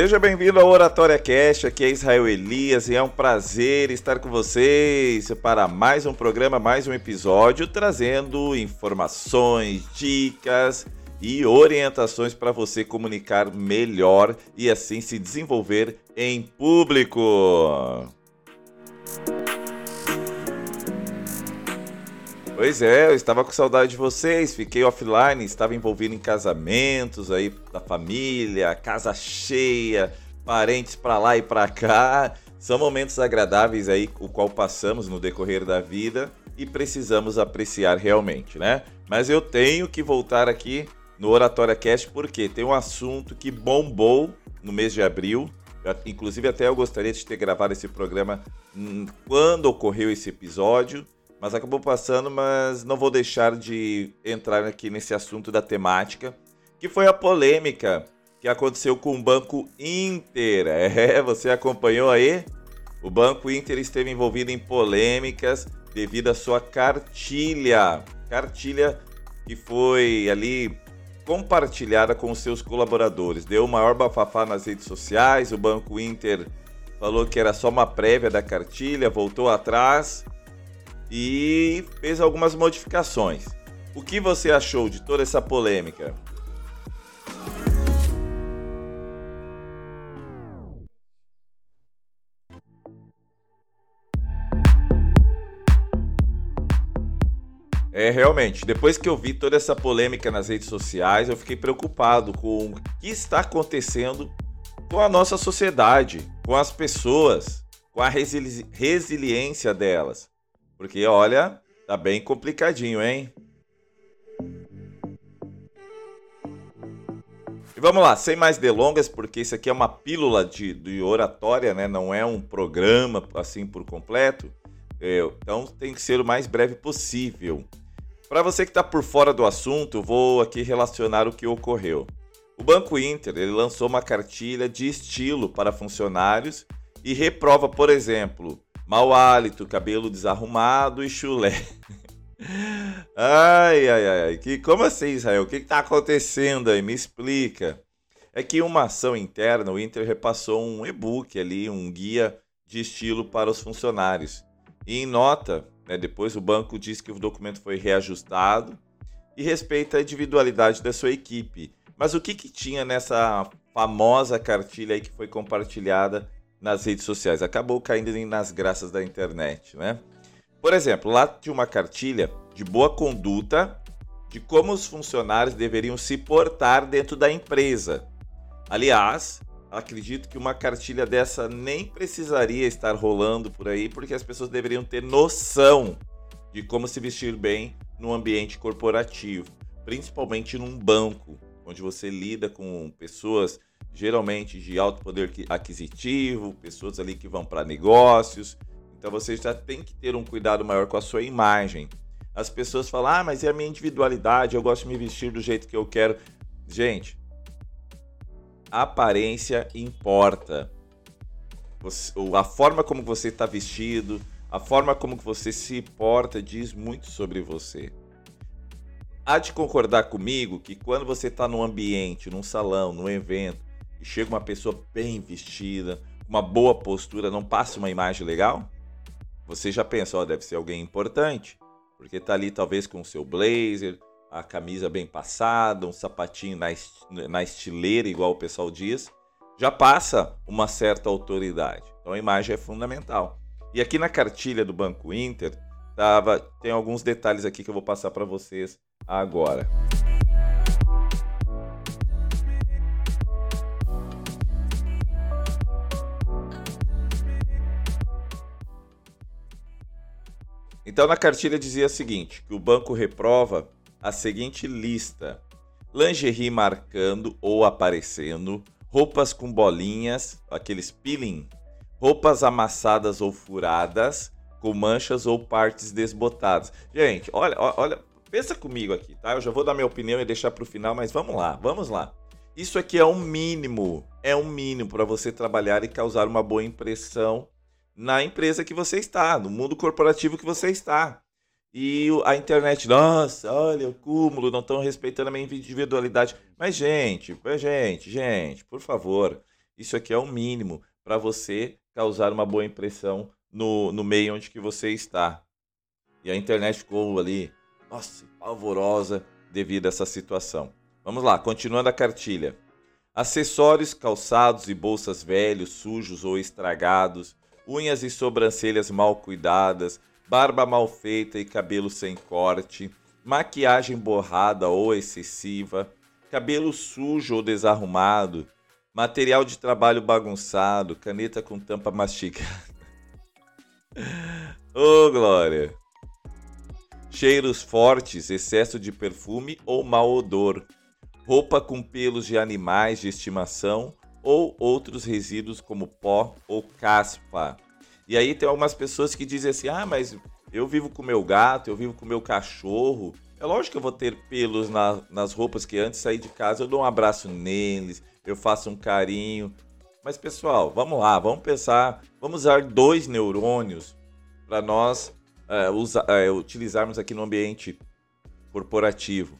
Seja bem-vindo ao Oratória Cast, aqui é Israel Elias e é um prazer estar com vocês para mais um programa, mais um episódio, trazendo informações, dicas e orientações para você comunicar melhor e assim se desenvolver em público. Pois é, eu estava com saudade de vocês, fiquei offline, estava envolvido em casamentos aí da família, casa cheia, parentes para lá e para cá. São momentos agradáveis aí o qual passamos no decorrer da vida e precisamos apreciar realmente, né? Mas eu tenho que voltar aqui no Oratória Cast porque tem um assunto que bombou no mês de abril. Inclusive até eu gostaria de ter gravado esse programa hum, quando ocorreu esse episódio mas acabou passando, mas não vou deixar de entrar aqui nesse assunto da temática, que foi a polêmica que aconteceu com o Banco Inter. É, você acompanhou aí? O Banco Inter esteve envolvido em polêmicas devido à sua cartilha. Cartilha que foi ali compartilhada com os seus colaboradores. Deu o maior bafafá nas redes sociais. O Banco Inter falou que era só uma prévia da cartilha, voltou atrás e fez algumas modificações. O que você achou de toda essa polêmica? É, realmente, depois que eu vi toda essa polêmica nas redes sociais, eu fiquei preocupado com o que está acontecendo com a nossa sociedade, com as pessoas, com a resili resiliência delas. Porque, olha, tá bem complicadinho, hein? E vamos lá, sem mais delongas, porque isso aqui é uma pílula de, de oratória, né? Não é um programa assim por completo. É, então tem que ser o mais breve possível. Para você que está por fora do assunto, vou aqui relacionar o que ocorreu. O Banco Inter ele lançou uma cartilha de estilo para funcionários e reprova, por exemplo, Mau hálito, cabelo desarrumado e chulé. ai, ai, ai. Que, como assim, Israel? O que está acontecendo aí? Me explica. É que uma ação interna, o Inter repassou um e-book ali, um guia de estilo para os funcionários. E em nota, né, depois o banco diz que o documento foi reajustado e respeita a individualidade da sua equipe. Mas o que, que tinha nessa famosa cartilha aí que foi compartilhada nas redes sociais. Acabou caindo nas graças da internet, né? Por exemplo, lá tinha uma cartilha de boa conduta de como os funcionários deveriam se portar dentro da empresa. Aliás, acredito que uma cartilha dessa nem precisaria estar rolando por aí, porque as pessoas deveriam ter noção de como se vestir bem no ambiente corporativo, principalmente num banco, onde você lida com pessoas geralmente de alto poder aquisitivo, pessoas ali que vão para negócios. Então você já tem que ter um cuidado maior com a sua imagem. As pessoas falam: "Ah, mas é a minha individualidade, eu gosto de me vestir do jeito que eu quero". Gente, aparência importa. A forma como você está vestido, a forma como você se porta diz muito sobre você. Há de concordar comigo que quando você está num ambiente, num salão, num evento, e chega uma pessoa bem vestida, uma boa postura, não passa uma imagem legal? Você já pensa, ó, deve ser alguém importante, porque tá ali talvez com o seu blazer, a camisa bem passada, um sapatinho na, na estileira, igual o pessoal diz, já passa uma certa autoridade. Então a imagem é fundamental. E aqui na cartilha do Banco Inter, tava, tem alguns detalhes aqui que eu vou passar para vocês agora. Então na cartilha dizia o seguinte, que o banco reprova a seguinte lista: lingerie marcando ou aparecendo, roupas com bolinhas, aqueles peeling, roupas amassadas ou furadas, com manchas ou partes desbotadas. Gente, olha, olha, pensa comigo aqui, tá? Eu já vou dar minha opinião e deixar para o final, mas vamos lá, vamos lá. Isso aqui é um mínimo, é um mínimo para você trabalhar e causar uma boa impressão na empresa que você está, no mundo corporativo que você está. E a internet, nossa, olha o cúmulo, não estão respeitando a minha individualidade. Mas, gente, gente, gente, por favor, Isso aqui é o mínimo para você causar uma boa impressão no, no meio onde que você está. E a internet ficou ali, nossa, pavorosa devido a essa situação. Vamos lá, continuando a cartilha. Acessórios, calçados e bolsas velhos, sujos ou estragados, unhas e sobrancelhas mal cuidadas, barba mal feita e cabelo sem corte, maquiagem borrada ou excessiva, cabelo sujo ou desarrumado, material de trabalho bagunçado, caneta com tampa mastigada. Ô, oh, Glória! Cheiros fortes, excesso de perfume ou mau odor, roupa com pelos de animais de estimação ou outros resíduos como pó ou caspa. E aí tem algumas pessoas que dizem assim: ah, mas eu vivo com meu gato, eu vivo com meu cachorro. É lógico que eu vou ter pelos na, nas roupas que antes de sair de casa eu dou um abraço neles, eu faço um carinho. Mas pessoal, vamos lá, vamos pensar, vamos usar dois neurônios para nós uh, usa, uh, utilizarmos aqui no ambiente corporativo.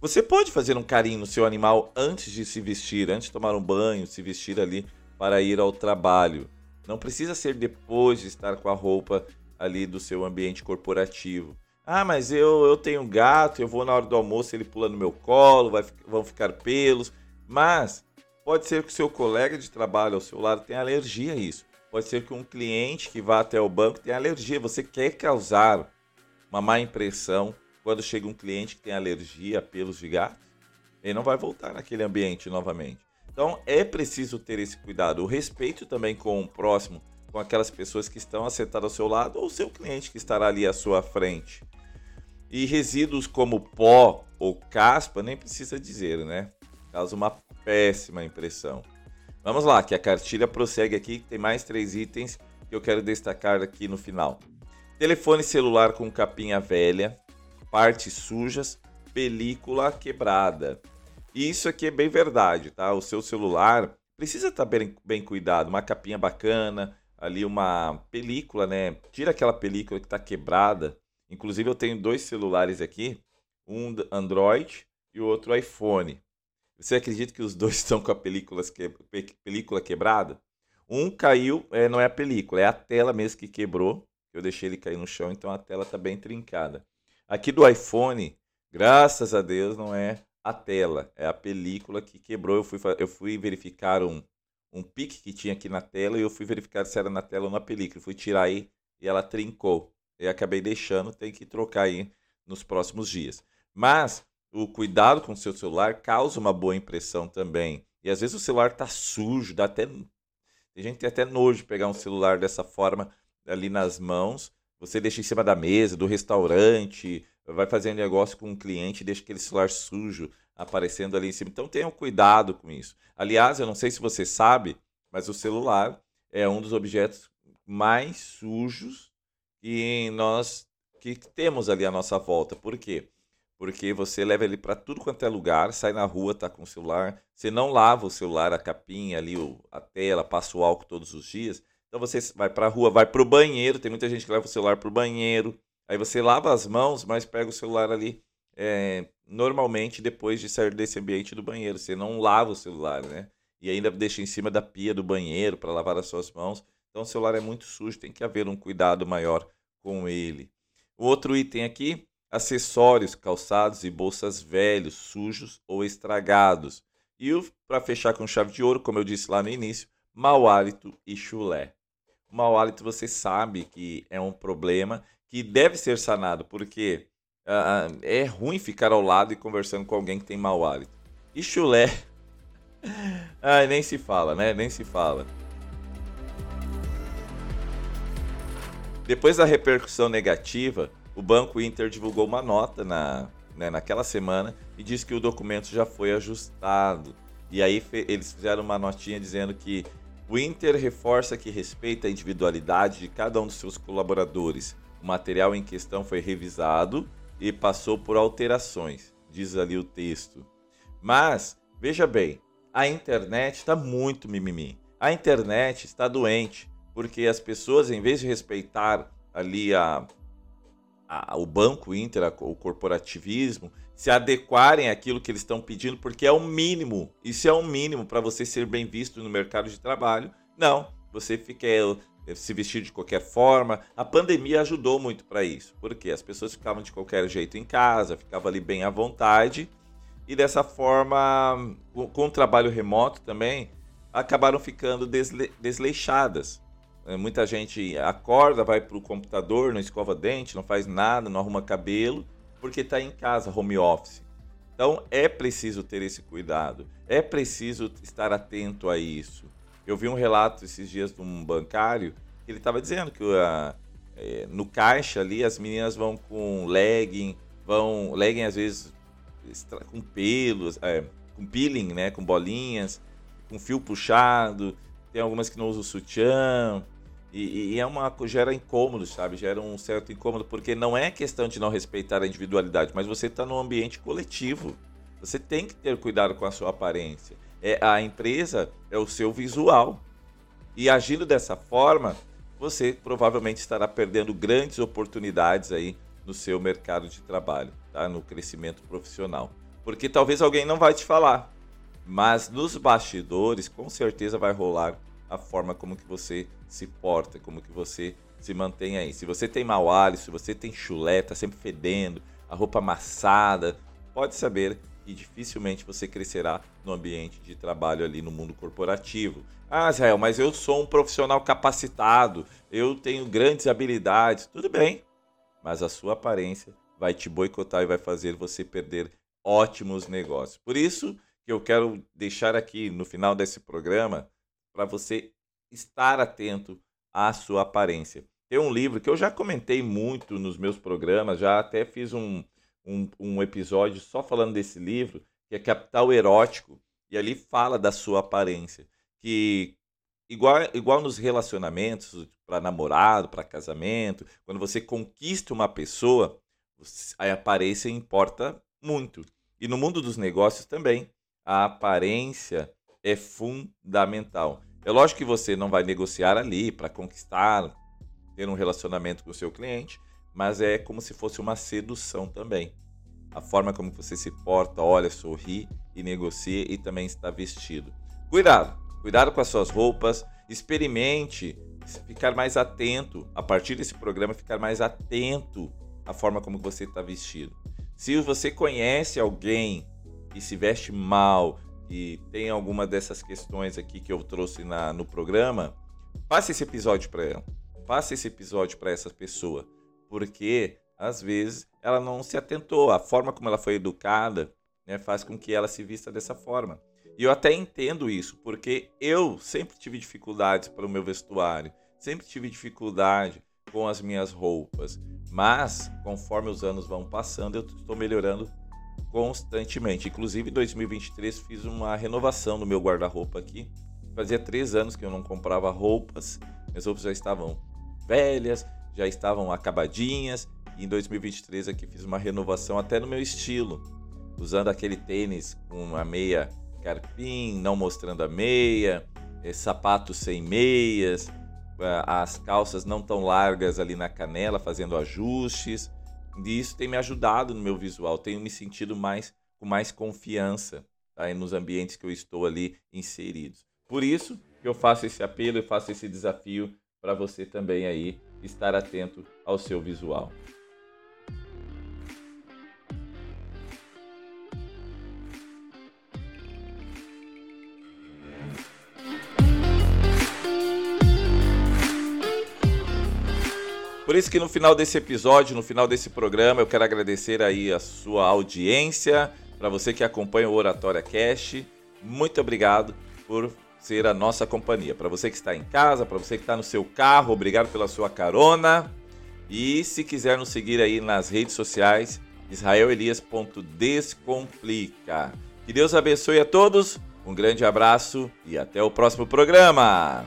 Você pode fazer um carinho no seu animal antes de se vestir, antes de tomar um banho, se vestir ali para ir ao trabalho. Não precisa ser depois de estar com a roupa ali do seu ambiente corporativo. Ah, mas eu, eu tenho um gato, eu vou na hora do almoço, ele pula no meu colo, vai, vão ficar pelos. Mas pode ser que o seu colega de trabalho ao seu lado tenha alergia a isso. Pode ser que um cliente que vá até o banco tenha alergia. Você quer causar uma má impressão quando chega um cliente que tem alergia a pelos de gato? Ele não vai voltar naquele ambiente novamente. Então é preciso ter esse cuidado. O respeito também com o próximo, com aquelas pessoas que estão sentadas ao seu lado ou seu cliente que estará ali à sua frente. E resíduos como pó ou caspa, nem precisa dizer, né? Causa uma péssima impressão. Vamos lá, que a cartilha prossegue aqui, tem mais três itens que eu quero destacar aqui no final. Telefone celular com capinha velha, partes sujas, película quebrada. E isso aqui é bem verdade, tá? O seu celular precisa estar bem, bem cuidado, uma capinha bacana, ali uma película, né? Tira aquela película que está quebrada. Inclusive eu tenho dois celulares aqui, um Android e o outro iPhone. Você acredita que os dois estão com a película, que, película quebrada? Um caiu, é, não é a película, é a tela mesmo que quebrou. Eu deixei ele cair no chão, então a tela está bem trincada. Aqui do iPhone, graças a Deus, não é a tela, é a película que quebrou. Eu fui, eu fui verificar um, um pique que tinha aqui na tela e eu fui verificar se era na tela ou na película. Eu fui tirar aí e ela trincou. E acabei deixando, tem que trocar aí nos próximos dias. Mas o cuidado com o seu celular causa uma boa impressão também. E às vezes o celular tá sujo, dá até. Tem gente que tem até nojo de pegar um celular dessa forma ali nas mãos. Você deixa em cima da mesa, do restaurante, vai fazer um negócio com um cliente deixa aquele celular sujo aparecendo ali em cima. Então tenham cuidado com isso. Aliás, eu não sei se você sabe, mas o celular é um dos objetos mais sujos que nós que temos ali à nossa volta. Por quê? porque você leva ele para tudo quanto é lugar, sai na rua, tá com o celular, você não lava o celular, a capinha ali, a tela, passa o álcool todos os dias. Então você vai para a rua, vai para o banheiro, tem muita gente que leva o celular para o banheiro, aí você lava as mãos, mas pega o celular ali é, normalmente depois de sair desse ambiente do banheiro. Você não lava o celular, né? E ainda deixa em cima da pia do banheiro para lavar as suas mãos. Então o celular é muito sujo, tem que haver um cuidado maior com ele. O outro item aqui acessórios, calçados e bolsas velhos, sujos ou estragados. E para fechar com chave de ouro, como eu disse lá no início, mau hálito e chulé. O mau hálito você sabe que é um problema que deve ser sanado, porque uh, é ruim ficar ao lado e conversando com alguém que tem mau hálito. E chulé, ai, nem se fala, né? Nem se fala. Depois da repercussão negativa, o Banco Inter divulgou uma nota na, né, naquela semana e disse que o documento já foi ajustado. E aí eles fizeram uma notinha dizendo que o Inter reforça que respeita a individualidade de cada um dos seus colaboradores. O material em questão foi revisado e passou por alterações, diz ali o texto. Mas, veja bem, a internet está muito mimimi. A internet está doente, porque as pessoas, em vez de respeitar ali a, a, o Banco Inter, a, o corporativismo, se adequarem àquilo que eles estão pedindo, porque é o mínimo. Isso é o mínimo para você ser bem visto no mercado de trabalho. Não, você fica é, se vestir de qualquer forma. A pandemia ajudou muito para isso, porque as pessoas ficavam de qualquer jeito em casa, ficavam ali bem à vontade, e dessa forma, com o trabalho remoto também, acabaram ficando desle desleixadas. É, muita gente acorda, vai para o computador, não escova dente, não faz nada, não arruma cabelo, porque está em casa, home office. Então é preciso ter esse cuidado, é preciso estar atento a isso. Eu vi um relato esses dias de um bancário que ele estava dizendo que uh, é, no caixa ali as meninas vão com legging, vão legging às vezes com pelos, é, com peeling, né, com bolinhas, com fio puxado. Tem algumas que não usam sutiã, e, e, é uma gera incômodo, sabe? Gera um certo incômodo, porque não é questão de não respeitar a individualidade, mas você está num ambiente coletivo. Você tem que ter cuidado com a sua aparência. É, a empresa é o seu visual. E agindo dessa forma, você provavelmente estará perdendo grandes oportunidades aí no seu mercado de trabalho, tá? no crescimento profissional. Porque talvez alguém não vai te falar, mas nos bastidores com certeza vai rolar a forma como que você se porta, como que você se mantém aí. Se você tem mau hálito, se você tem chulé, tá sempre fedendo, a roupa amassada, pode saber que dificilmente você crescerá no ambiente de trabalho ali no mundo corporativo. Ah, Israel, mas eu sou um profissional capacitado, eu tenho grandes habilidades. Tudo bem, mas a sua aparência vai te boicotar e vai fazer você perder ótimos negócios. Por isso que eu quero deixar aqui no final desse programa para você estar atento à sua aparência. Tem um livro que eu já comentei muito nos meus programas, já até fiz um, um, um episódio só falando desse livro, que é Capital Erótico, e ali fala da sua aparência. Que igual, igual nos relacionamentos, para namorado, para casamento, quando você conquista uma pessoa, a aparência importa muito. E no mundo dos negócios também, a aparência é fundamental. É lógico que você não vai negociar ali para conquistar, ter um relacionamento com o seu cliente, mas é como se fosse uma sedução também. A forma como você se porta, olha, sorri e negocia e também está vestido. Cuidado, cuidado com as suas roupas, experimente ficar mais atento, a partir desse programa, ficar mais atento à forma como você está vestido. Se você conhece alguém que se veste mal, e tem alguma dessas questões aqui que eu trouxe na, no programa, passe esse episódio para ela. Passe esse episódio para essa pessoa, porque às vezes ela não se atentou. A forma como ela foi educada né, faz com que ela se vista dessa forma. E eu até entendo isso, porque eu sempre tive dificuldades para o meu vestuário, sempre tive dificuldade com as minhas roupas. Mas, conforme os anos vão passando, eu estou melhorando constantemente. Inclusive, em 2023 fiz uma renovação no meu guarda-roupa aqui. Fazia três anos que eu não comprava roupas, minhas roupas já estavam velhas, já estavam acabadinhas. E em 2023 aqui fiz uma renovação até no meu estilo, usando aquele tênis com uma meia carpim, não mostrando a meia, é, sapatos sem meias, eh, as calças não tão largas ali na canela, fazendo ajustes. E isso tem me ajudado no meu visual, tenho me sentido mais com mais confiança tá? nos ambientes que eu estou ali inseridos. Por isso que eu faço esse apelo e faço esse desafio para você também aí estar atento ao seu visual. Por isso que no final desse episódio, no final desse programa, eu quero agradecer aí a sua audiência, para você que acompanha o Oratória Cash. Muito obrigado por ser a nossa companhia. Para você que está em casa, para você que está no seu carro, obrigado pela sua carona. E se quiser nos seguir aí nas redes sociais, israelelias.descomplica. Que Deus abençoe a todos, um grande abraço e até o próximo programa.